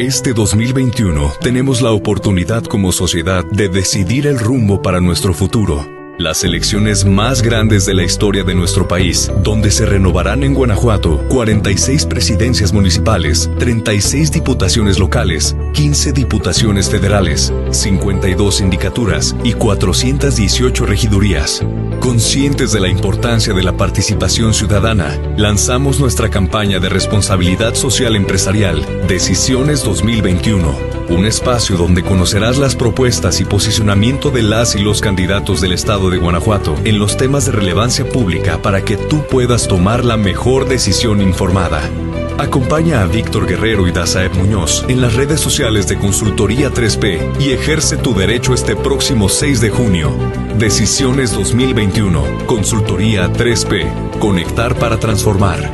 Este 2021 tenemos la oportunidad como sociedad de decidir el rumbo para nuestro futuro las elecciones más grandes de la historia de nuestro país, donde se renovarán en Guanajuato 46 presidencias municipales, 36 diputaciones locales, 15 diputaciones federales, 52 sindicaturas y 418 regidurías. Conscientes de la importancia de la participación ciudadana, lanzamos nuestra campaña de responsabilidad social empresarial, Decisiones 2021 un espacio donde conocerás las propuestas y posicionamiento de las y los candidatos del estado de Guanajuato en los temas de relevancia pública para que tú puedas tomar la mejor decisión informada. Acompaña a Víctor Guerrero y Dazaeb Muñoz en las redes sociales de Consultoría 3P y ejerce tu derecho este próximo 6 de junio. Decisiones 2021. Consultoría 3P. Conectar para transformar.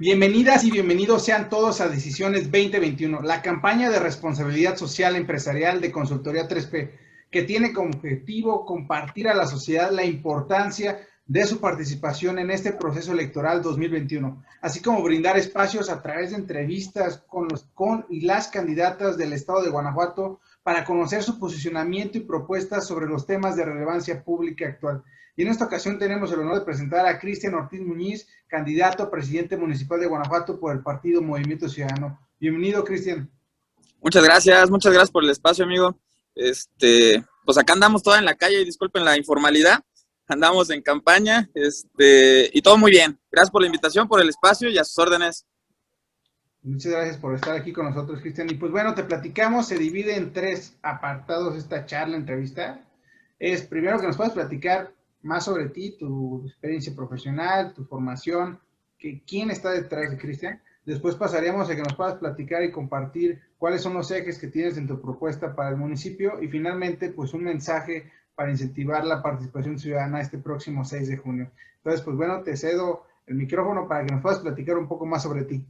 Bienvenidas y bienvenidos sean todos a Decisiones 2021, la campaña de responsabilidad social empresarial de Consultoría 3P, que tiene como objetivo compartir a la sociedad la importancia de su participación en este proceso electoral 2021, así como brindar espacios a través de entrevistas con los con y las candidatas del estado de Guanajuato para conocer su posicionamiento y propuestas sobre los temas de relevancia pública actual. Y en esta ocasión tenemos el honor de presentar a Cristian Ortiz Muñiz, candidato a presidente municipal de Guanajuato por el partido Movimiento Ciudadano. Bienvenido, Cristian. Muchas gracias, muchas gracias por el espacio, amigo. Este, pues acá andamos toda en la calle, y disculpen la informalidad. Andamos en campaña, este, y todo muy bien. Gracias por la invitación, por el espacio y a sus órdenes. Muchas gracias por estar aquí con nosotros, Cristian. Y pues bueno, te platicamos, se divide en tres apartados esta charla, entrevista. Es primero que nos puedas platicar más sobre ti, tu experiencia profesional, tu formación, que, quién está detrás de Cristian. Después pasaremos a que nos puedas platicar y compartir cuáles son los ejes que tienes en tu propuesta para el municipio y finalmente pues un mensaje para incentivar la participación ciudadana este próximo 6 de junio. Entonces, pues bueno, te cedo el micrófono para que nos puedas platicar un poco más sobre ti.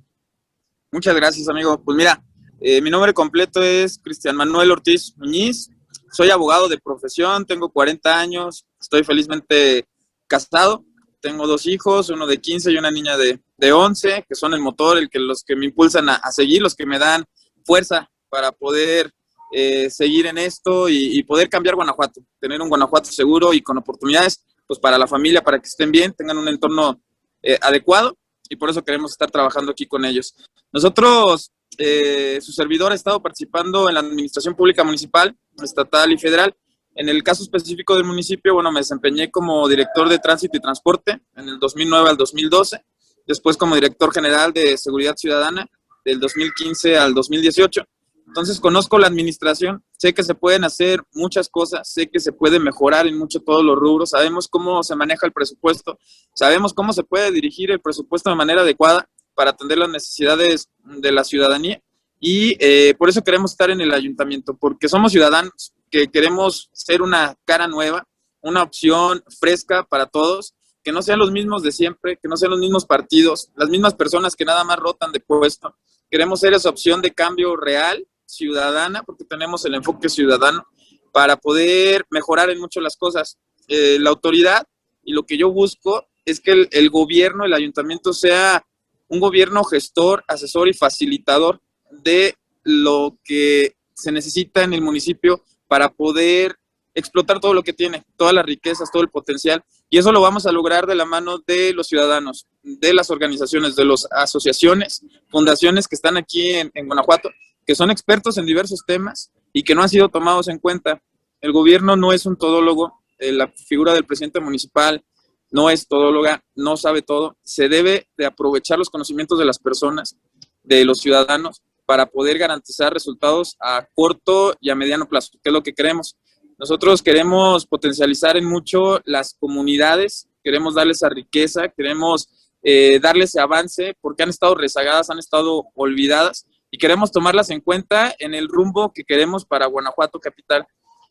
Muchas gracias, amigo. Pues mira, eh, mi nombre completo es Cristian Manuel Ortiz Muñiz, soy abogado de profesión, tengo 40 años, estoy felizmente casado, tengo dos hijos, uno de 15 y una niña de, de 11, que son el motor, el que, los que me impulsan a, seguir, los que me dan fuerza para poder eh, seguir en esto y, poder cambiar Guanajuato, tener un Guanajuato seguro y con oportunidades pues para la familia, para que estén bien, tengan un entorno eh, adecuado y por eso queremos estar trabajando aquí con ellos. Nosotros eh, su servidor ha estado participando en la administración pública municipal, estatal y federal. En el caso específico del municipio, bueno, me desempeñé como director de tránsito y transporte en el 2009 al 2012, después como director general de seguridad ciudadana del 2015 al 2018. Entonces conozco la administración, sé que se pueden hacer muchas cosas, sé que se puede mejorar en mucho todos los rubros, sabemos cómo se maneja el presupuesto, sabemos cómo se puede dirigir el presupuesto de manera adecuada para atender las necesidades de la ciudadanía. Y eh, por eso queremos estar en el ayuntamiento, porque somos ciudadanos que queremos ser una cara nueva, una opción fresca para todos, que no sean los mismos de siempre, que no sean los mismos partidos, las mismas personas que nada más rotan de puesto. Queremos ser esa opción de cambio real, ciudadana, porque tenemos el enfoque ciudadano para poder mejorar en mucho las cosas. Eh, la autoridad y lo que yo busco es que el, el gobierno, el ayuntamiento sea un gobierno gestor, asesor y facilitador de lo que se necesita en el municipio para poder explotar todo lo que tiene, todas las riquezas, todo el potencial. Y eso lo vamos a lograr de la mano de los ciudadanos, de las organizaciones, de las asociaciones, fundaciones que están aquí en, Guanajuato, que son expertos en diversos temas y que no han sido tomados en cuenta. El gobierno no es un todólogo, eh, la figura del presidente municipal, no es todóloga, no sabe todo. Se debe de aprovechar los conocimientos de las personas, de los ciudadanos, para poder garantizar resultados a corto y a mediano plazo, que es lo que queremos. Nosotros queremos potencializar en mucho las comunidades, queremos darles esa riqueza, queremos eh, darles ese avance, porque han estado rezagadas, han estado olvidadas, y queremos tomarlas en cuenta en el rumbo que queremos para Guanajuato Capital.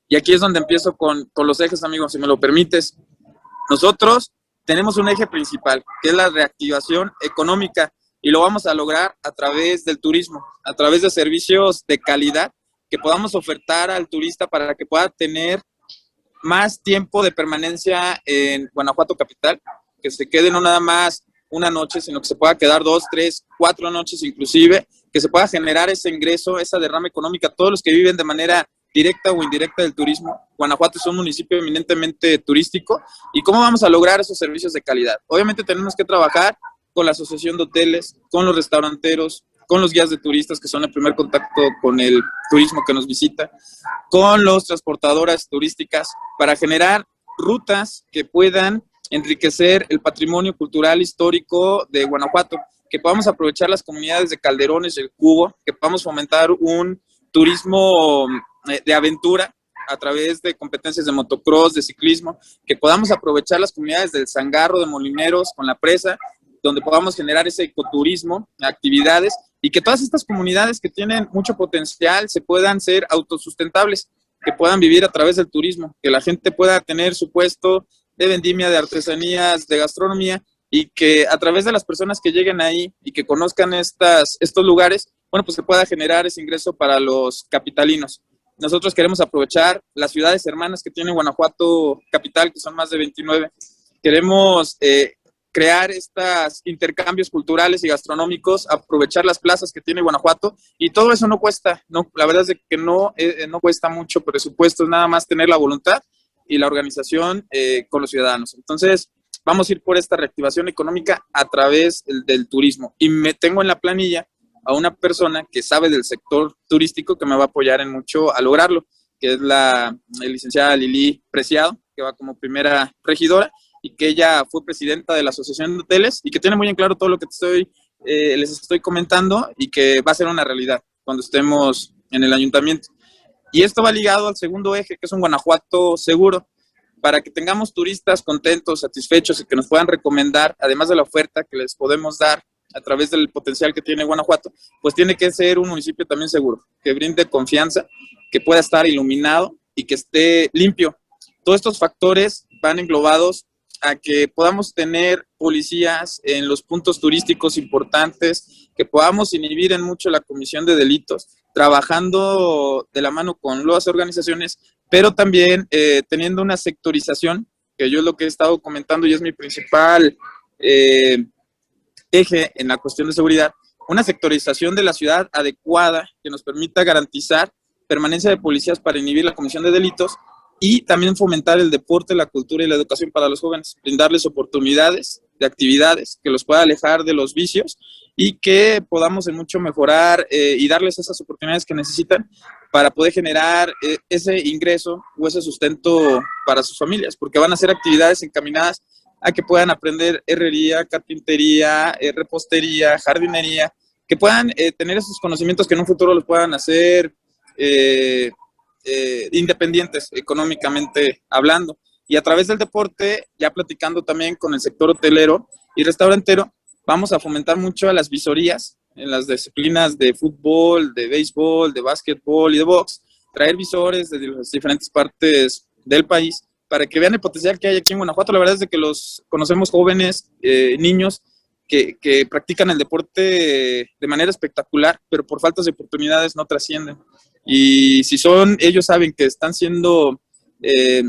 Y aquí es donde empiezo con, con los ejes, amigos, si me lo permites. Nosotros tenemos un eje principal, que es la reactivación económica, y lo vamos a lograr a través del turismo, a través de servicios de calidad que podamos ofertar al turista para que pueda tener más tiempo de permanencia en Guanajuato Capital, que se quede no nada más una noche, sino que se pueda quedar dos, tres, cuatro noches inclusive, que se pueda generar ese ingreso, esa derrama económica todos los que viven de manera directa o indirecta del turismo. Guanajuato es un municipio eminentemente turístico. ¿Y cómo vamos a lograr esos servicios de calidad? Obviamente tenemos que trabajar con la Asociación de Hoteles, con los restauranteros, con los guías de turistas, que son el primer contacto con el turismo que nos visita, con los transportadoras turísticas, para generar rutas que puedan enriquecer el patrimonio cultural histórico de Guanajuato, que podamos aprovechar las comunidades de Calderones y el Cubo, que podamos fomentar un turismo eh, de aventura a través de competencias de motocross, de ciclismo, que podamos aprovechar las comunidades del Zangarro, de Molineros, con la presa, donde podamos generar ese ecoturismo, actividades, y que todas estas comunidades que tienen mucho potencial se puedan ser autosustentables, que puedan vivir a través del turismo, que la gente pueda tener su puesto de vendimia, de artesanías, de gastronomía, y que a través de las personas que lleguen ahí y que conozcan estas, estos lugares, bueno, pues se pueda generar ese ingreso para los capitalinos. Nosotros queremos aprovechar las ciudades hermanas que tiene Guanajuato capital, que son más de 29. Queremos eh, crear estos intercambios culturales y gastronómicos, aprovechar las plazas que tiene Guanajuato y todo eso no cuesta, no, la verdad es que no, eh, no cuesta mucho presupuesto, es nada más tener la voluntad y la organización eh, con los ciudadanos. Entonces, vamos a ir por esta reactivación económica a través del turismo y me tengo en la planilla a una persona que sabe del sector turístico que me va a apoyar en mucho a lograrlo, que es la licenciada Lili Preciado, que va como primera regidora y que ella fue presidenta de la Asociación de Hoteles y que tiene muy en claro todo lo que estoy, eh, les estoy comentando y que va a ser una realidad cuando estemos en el ayuntamiento. Y esto va ligado al segundo eje, que es un Guanajuato seguro, para que tengamos turistas contentos, satisfechos y que nos puedan recomendar, además de la oferta que les podemos dar a través del potencial que tiene Guanajuato, pues tiene que ser un municipio también seguro, que brinde confianza, que pueda estar iluminado y que esté limpio. Todos estos factores van englobados a que podamos tener policías en los puntos turísticos importantes, que podamos inhibir en mucho la comisión de delitos, trabajando de la mano con las organizaciones, pero también eh, teniendo una sectorización, que yo es lo que he estado comentando y es mi principal eh, eje en la cuestión de seguridad, una sectorización de la ciudad adecuada que nos permita garantizar permanencia de policías para inhibir la comisión de delitos y también fomentar el deporte, la cultura y la educación para los jóvenes, brindarles oportunidades de actividades que los pueda alejar de los vicios y que podamos en mucho mejorar eh, y darles esas oportunidades que necesitan para poder generar eh, ese ingreso o ese sustento para sus familias, porque van a ser actividades encaminadas a que puedan aprender herrería, carpintería, eh, repostería, jardinería, que puedan eh, tener esos conocimientos que en un futuro los puedan hacer eh, independientes económicamente hablando. Y a través del deporte, ya platicando también con el sector hotelero y restaurantero, vamos a fomentar mucho a las visorías en las disciplinas de fútbol, de béisbol, de básquetbol y de box, traer visores de las diferentes partes del país para que vean el potencial que hay aquí en Guanajuato. La verdad es de que los conocemos jóvenes, eh, niños, que, que, practican el deporte de manera espectacular, pero por faltas de oportunidades no trascienden. Y si son, ellos saben que están siendo eh,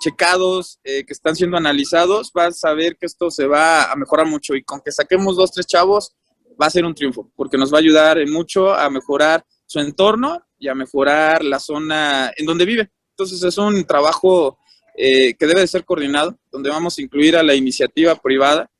checados, eh, que están siendo analizados, vas a ver que esto se va a mejorar mucho. Y con que saquemos dos, tres chavos, va a ser un triunfo, porque nos va a ayudar en mucho a mejorar su entorno y a mejorar la zona en donde vive. Entonces es un trabajo eh, que debe de ser coordinado, donde vamos a incluir a la iniciativa privada,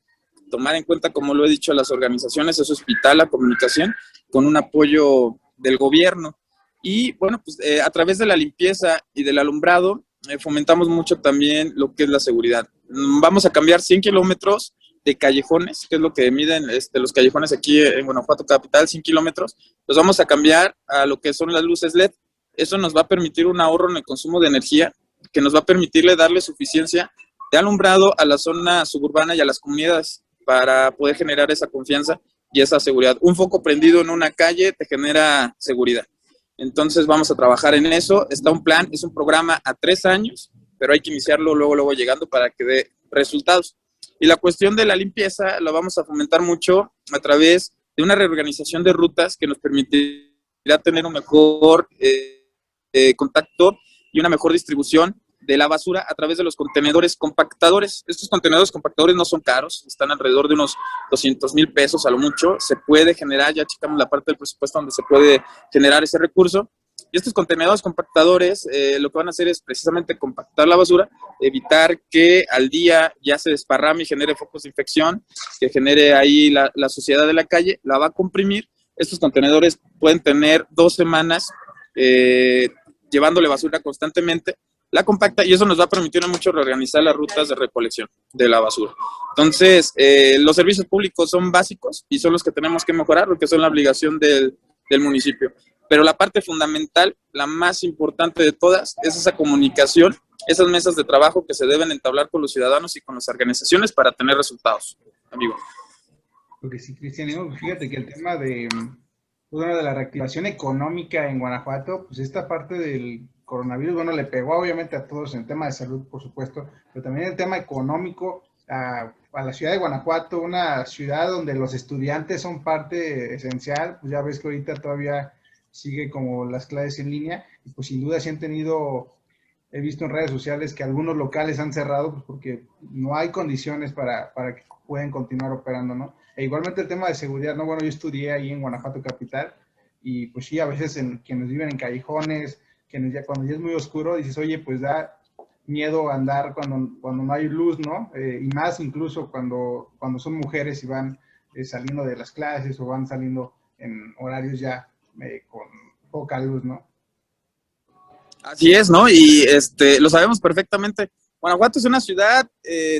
tomar en cuenta, como lo he dicho, las organizaciones, su hospital, la comunicación, con un apoyo del gobierno. Y bueno, pues eh, a través de la limpieza y del alumbrado, eh, fomentamos mucho también lo que es la seguridad. Vamos a cambiar 100 kilómetros de callejones, que es lo que miden este, los callejones aquí en Guanajuato Capital, 100 kilómetros, los vamos a cambiar a lo que son las luces LED. Eso nos va a permitir un ahorro en el consumo de energía que nos va a permitirle darle suficiencia de alumbrado a la zona suburbana y a las comunidades para poder generar esa confianza y esa seguridad. Un foco prendido en una calle te genera seguridad. Entonces vamos a trabajar en eso. Está un plan, es un programa a tres años, pero hay que iniciarlo luego, luego llegando para que dé resultados. Y la cuestión de la limpieza la vamos a fomentar mucho a través de una reorganización de rutas que nos permitirá tener un mejor eh, eh, contacto y una mejor distribución de la basura a través de los contenedores compactadores. Estos contenedores compactadores no son caros, están alrededor de unos 200 mil pesos a lo mucho. Se puede generar, ya checamos la parte del presupuesto donde se puede generar ese recurso. Y estos contenedores compactadores eh, lo que van a hacer es precisamente compactar la basura, evitar que al día ya se desparrame y genere focos de infección, que genere ahí la, la suciedad de la calle, la va a comprimir. Estos contenedores pueden tener dos semanas eh, llevándole basura constantemente la compacta y eso nos va a permitir mucho reorganizar las rutas de recolección de la basura. Entonces, eh, los servicios públicos son básicos y son los que tenemos que mejorar porque son la obligación del, del municipio. Pero la parte fundamental, la más importante de todas, es esa comunicación, esas mesas de trabajo que se deben entablar con los ciudadanos y con las organizaciones para tener resultados, amigo. Porque sí, Cristian, fíjate que el tema de, pues, de la reactivación económica en Guanajuato, pues esta parte del coronavirus, bueno, le pegó obviamente a todos en el tema de salud, por supuesto, pero también el tema económico a, la ciudad de Guanajuato, una ciudad donde los estudiantes son parte esencial, pues ya ves que ahorita todavía sigue como las clases en línea, y pues sin duda sí han tenido, he visto en redes sociales que algunos locales han cerrado pues porque no hay condiciones para, para que puedan continuar operando, ¿no? E igualmente el tema de seguridad, ¿no? Bueno, yo estudié ahí en Guanajuato Capital, y pues sí, a veces en, quienes viven en callejones, que ya, cuando ya es muy oscuro, dices, oye, pues da miedo andar cuando, cuando no hay luz, ¿no? Eh, y más incluso cuando, cuando son mujeres y van eh, saliendo de las clases o van saliendo en horarios ya eh, con poca luz, ¿no? Así es, ¿no? Y este, lo sabemos perfectamente. Guanajuato es una ciudad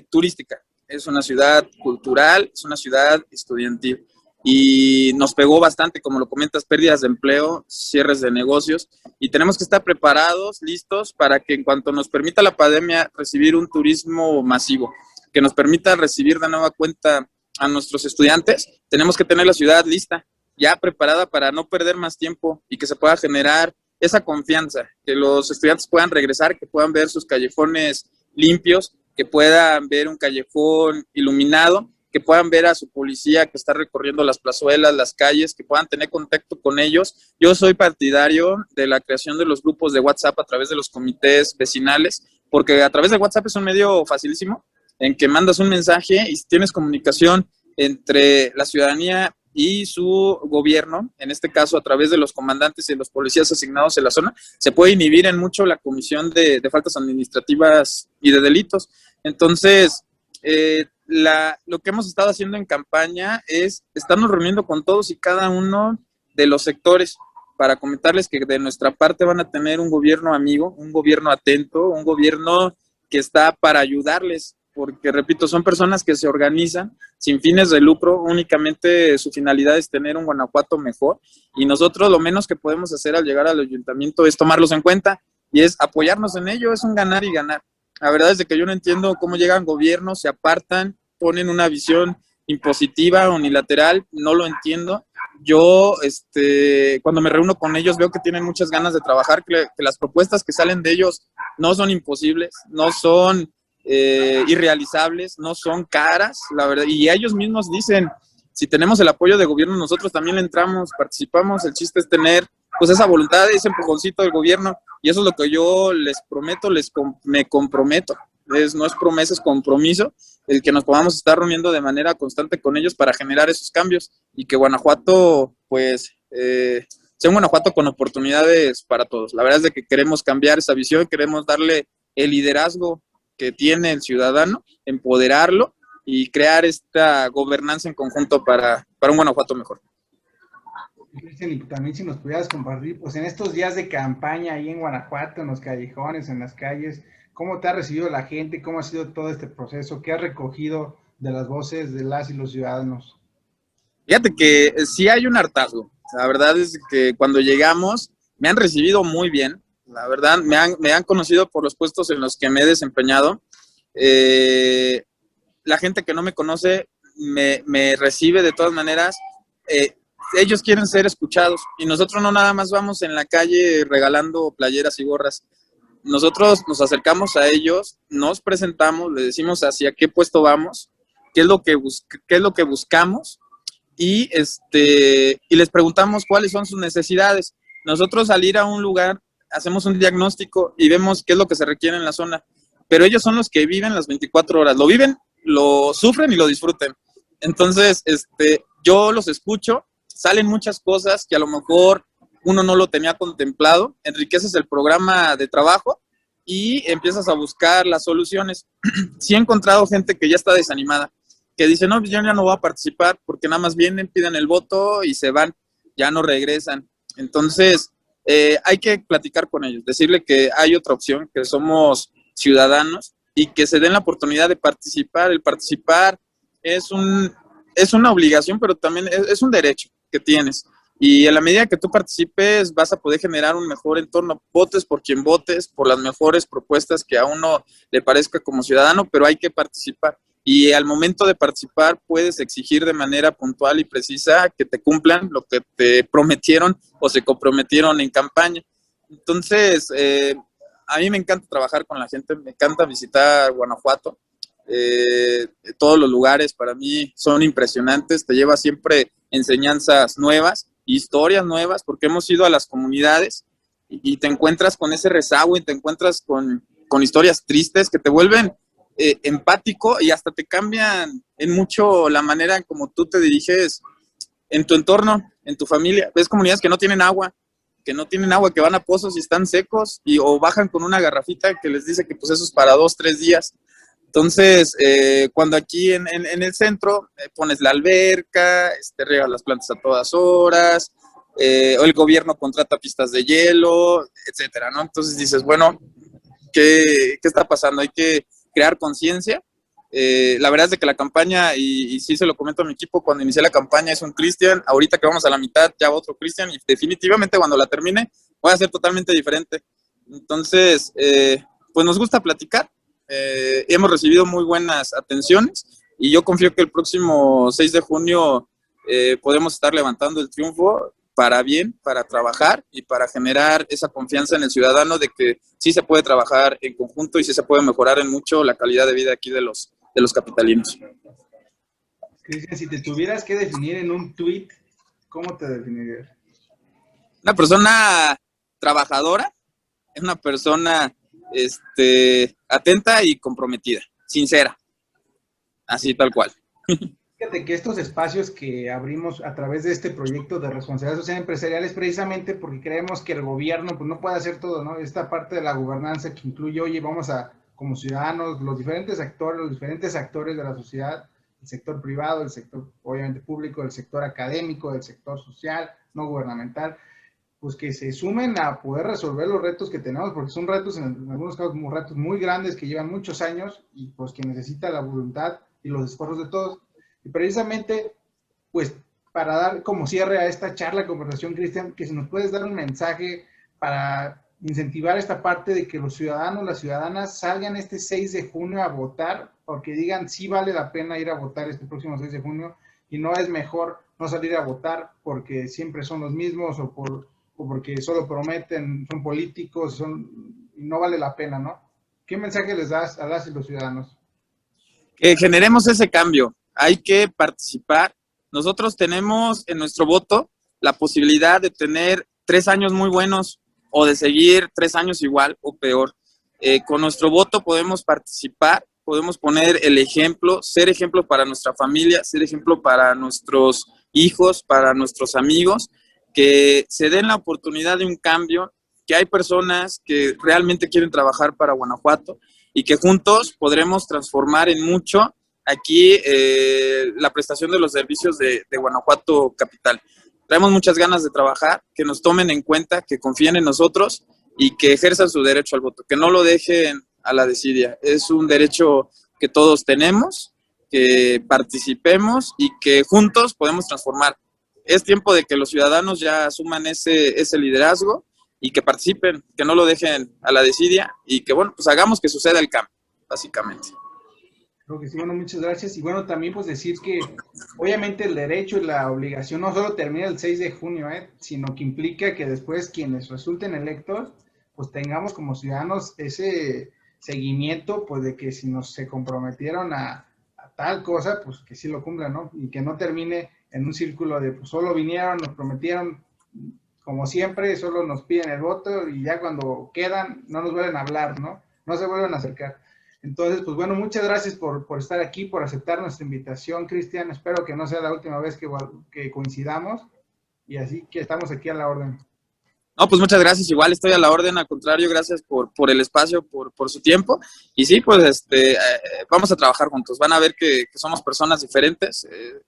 turística, es una ciudad cultural, es una ciudad estudiantil y nos pegó bastante, como lo comentas, pérdidas de empleo, cierres de negocios y tenemos que estar preparados, listos para que en cuanto nos permita la pandemia recibir un turismo masivo, que nos permita recibir de nueva cuenta a nuestros estudiantes, tenemos que tener la ciudad lista, ya preparada para no perder más tiempo y que se pueda generar esa confianza, que los estudiantes puedan regresar, que puedan ver sus callejones limpios, que puedan ver un callejón iluminado que puedan ver a su policía que está recorriendo las plazuelas, las calles, que puedan tener contacto con ellos. Yo soy partidario de la creación de los grupos de WhatsApp a través de los comités vecinales, porque a través de WhatsApp es un medio facilísimo en que mandas un mensaje y tienes comunicación entre la ciudadanía y su gobierno, en este caso a través de los comandantes y los policías asignados en la zona, se puede inhibir en mucho la comisión de, de faltas administrativas y de delitos. Entonces, eh, la, lo que hemos estado haciendo en campaña es estarnos reuniendo con todos y cada uno de los sectores para comentarles que de nuestra parte van a tener un gobierno amigo, un gobierno atento, un gobierno que está para ayudarles, porque repito, son personas que se organizan sin fines de lucro, únicamente su finalidad es tener un Guanajuato mejor y nosotros lo menos que podemos hacer al llegar al ayuntamiento es tomarlos en cuenta y es apoyarnos en ello, es un ganar y ganar. La verdad es que yo no entiendo cómo llegan gobiernos, se apartan, ponen una visión impositiva, unilateral, no lo entiendo. Yo, este, cuando me reúno con ellos, veo que tienen muchas ganas de trabajar, que, las propuestas que salen de ellos no son imposibles, no son eh, irrealizables, no son caras, la verdad. Y ellos mismos dicen, si tenemos el apoyo de gobierno, nosotros también entramos, participamos. El chiste es tener pues esa voluntad, ese empujoncito del gobierno. Y eso es lo que yo les prometo, les me comprometo. Es, no es promesa, es compromiso el que nos podamos estar reuniendo de manera constante con ellos para generar esos cambios y que Guanajuato, pues, eh, sea un Guanajuato con oportunidades para todos. La verdad es de que queremos cambiar esa visión, queremos darle el liderazgo que tiene el ciudadano, empoderarlo y crear esta gobernanza en conjunto para, para un Guanajuato mejor. Y también si nos pudieras compartir, pues en estos días de campaña ahí en Guanajuato, en los callejones, en las calles, ¿cómo te ha recibido la gente? ¿Cómo ha sido todo este proceso? ¿Qué has recogido de las voces de las y los ciudadanos? Fíjate que sí hay un hartazgo. La verdad es que cuando llegamos me han recibido muy bien. La verdad, me han, me han conocido por los puestos en los que me he desempeñado. Eh, la gente que no me conoce me, me recibe de todas maneras. Eh, ellos quieren ser escuchados y nosotros no nada más vamos en la calle regalando playeras y gorras. Nosotros nos acercamos a ellos, nos presentamos, les decimos hacia qué puesto vamos, qué es lo que, qué es lo que buscamos y, este, y les preguntamos cuáles son sus necesidades. Nosotros salir a un lugar hacemos un diagnóstico y vemos qué es lo que se requiere en la zona. Pero ellos son los que viven las 24 horas, lo viven, lo sufren y lo disfruten. Entonces, este, yo los escucho, salen muchas cosas que a lo mejor uno no lo tenía contemplado, enriqueces el programa de trabajo y empiezas a buscar las soluciones. sí he encontrado gente que ya está desanimada, que dice, no, pues yo ya no voy a participar porque nada más vienen, piden el voto y se van, ya no regresan. Entonces, eh, hay que platicar con ellos, decirle que hay otra opción, que somos ciudadanos y que se den la oportunidad de participar. El participar es, un, es una obligación, pero también es, es un derecho tienes. Y a la medida que tú participes, vas a poder generar un mejor entorno. Votes por quien votes, por las mejores propuestas que a uno le parezca como ciudadano, pero hay que participar. Y al momento de participar, puedes exigir de manera puntual y precisa que te cumplan lo que te prometieron o se comprometieron en campaña. Entonces, eh, a mí me encanta trabajar con la gente, me encanta visitar Guanajuato. Eh, todos los lugares para mí son impresionantes, te lleva siempre enseñanzas nuevas historias nuevas, porque hemos ido a las comunidades y, te encuentras con ese rezago y te encuentras con, historias tristes que te vuelven eh, empático y hasta te cambian en mucho la manera en como tú te diriges en tu entorno, en tu familia. Ves comunidades que no tienen agua, que no tienen agua, que van a pozos y están secos y o bajan con una garrafita que les dice que pues eso es para dos, tres días. Entonces, eh, cuando aquí en, el centro eh, pones la alberca, este, regas las plantas a todas horas, eh, o el gobierno contrata pistas de hielo, etcétera, ¿no? Entonces dices, bueno, ¿qué, está pasando? Hay que crear conciencia. la verdad es que la campaña, y, sí se lo comento a mi equipo, cuando inicié la campaña es un Cristian, ahorita que vamos a la mitad ya otro Cristian, y definitivamente cuando la termine voy a ser totalmente diferente. Entonces, pues nos gusta platicar, eh, hemos recibido muy buenas atenciones y yo confío que el próximo 6 de junio eh, podemos estar levantando el triunfo para bien, para trabajar y para generar esa confianza en el ciudadano de que sí se puede trabajar en conjunto y sí se puede mejorar en mucho la calidad de vida aquí de los, de los capitalinos. Cristian, si te tuvieras que definir en un tweet, ¿cómo te definirías? Una persona trabajadora, es una persona este, atenta y comprometida, sincera, así tal cual. Fíjate que estos espacios que abrimos a través de este proyecto de responsabilidad social empresarial es precisamente porque creemos que el gobierno pues, no puede hacer todo, ¿no? Esta parte de la gobernanza que incluye, oye, vamos a, como ciudadanos, los diferentes actores, los diferentes actores de la sociedad, el sector privado, el sector obviamente público, el sector académico, el sector social, no gubernamental, pues que se sumen a poder resolver los retos que tenemos, porque son retos, en, algunos casos, como retos muy grandes que llevan muchos años y pues que necesita la voluntad y los esfuerzos de todos. Y precisamente, pues para dar como cierre a esta charla, conversación, Cristian, que si nos puedes dar un mensaje para incentivar esta parte de que los ciudadanos, las ciudadanas salgan este 6 de junio a votar, porque digan sí vale la pena ir a votar este próximo 6 de junio y no es mejor no salir a votar porque siempre son los mismos o por o porque solo prometen, son políticos, son, no vale la pena, ¿no? ¿Qué mensaje les das a las y los ciudadanos? Que generemos ese cambio, hay que participar. Nosotros tenemos en nuestro voto la posibilidad de tener tres años muy buenos o de seguir tres años igual o peor. Eh, con nuestro voto podemos participar, podemos poner el ejemplo, ser ejemplo para nuestra familia, ser ejemplo para nuestros hijos, para nuestros amigos que se den la oportunidad de un cambio, que hay personas que realmente quieren trabajar para Guanajuato y que juntos podremos transformar en mucho aquí eh, la prestación de los servicios de, Guanajuato Capital. Traemos muchas ganas de trabajar, que nos tomen en cuenta, que confíen en nosotros y que ejerzan su derecho al voto, que no lo dejen a la desidia. Es un derecho que todos tenemos, que participemos y que juntos podemos transformar es tiempo de que los ciudadanos ya asuman ese, ese liderazgo y que participen, que no lo dejen a la desidia y que, bueno, pues hagamos que suceda el cambio, básicamente. Creo que sí, bueno, muchas gracias. Y bueno, también pues decir que obviamente el derecho y la obligación no solo termina el 6 de junio, ¿eh? sino que implica que después quienes resulten electos, pues tengamos como ciudadanos ese seguimiento, pues de que si nos se comprometieron a, a tal cosa, pues que sí lo cumplan, ¿no? Y que no termine en un círculo de pues solo vinieron, nos prometieron, como siempre, solo nos piden el voto y ya cuando quedan no nos vuelven a hablar, ¿no? No se vuelven a acercar. Entonces, pues bueno, muchas gracias por, estar aquí, por aceptar nuestra invitación, Cristian. Espero que no sea la última vez que, que coincidamos y así que estamos aquí a la orden. No, pues muchas gracias. Igual estoy a la orden, al contrario, gracias por, por el espacio, por, por su tiempo. Y sí, pues este, eh, vamos a trabajar juntos. Van a ver que, somos personas diferentes. Eh,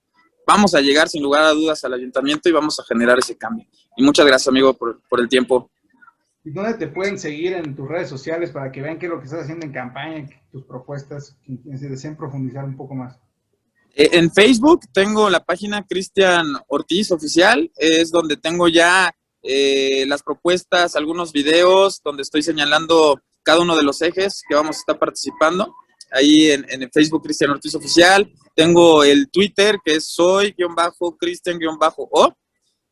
vamos a llegar sin lugar a dudas al ayuntamiento y vamos a generar ese cambio. Y muchas gracias, amigo, por, por el tiempo. ¿Y dónde te pueden seguir en tus redes sociales para que vean qué es lo que estás haciendo en campaña, tus propuestas, que se deseen profundizar un poco más? Eh, en Facebook tengo la página Cristian Ortiz Oficial, es donde tengo ya eh, las propuestas, algunos videos donde estoy señalando cada uno de los ejes que vamos a estar participando. Ahí en, en Facebook Cristian Ortiz Oficial. Tengo el Twitter que es soy-cristian-o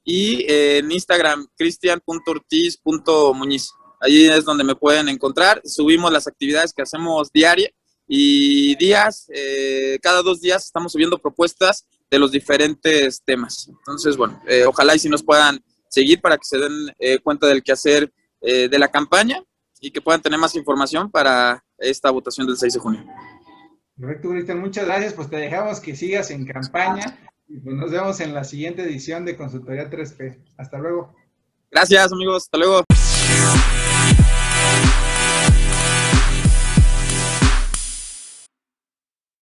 y eh, en Instagram cristian.ortiz.muñiz. Ahí es donde me pueden encontrar. Subimos las actividades que hacemos diaria y días, eh, cada dos días estamos subiendo propuestas de los diferentes temas. Entonces, bueno, ojalá y si nos puedan seguir para que se den eh, cuenta del quehacer eh, de la campaña y que puedan tener más información para esta votación del 6 de junio. Correcto, Cristian. Muchas gracias. Pues te dejamos que sigas en campaña y pues nos vemos en la siguiente edición de Consultoría 3P. Hasta luego. Gracias, amigos. Hasta luego.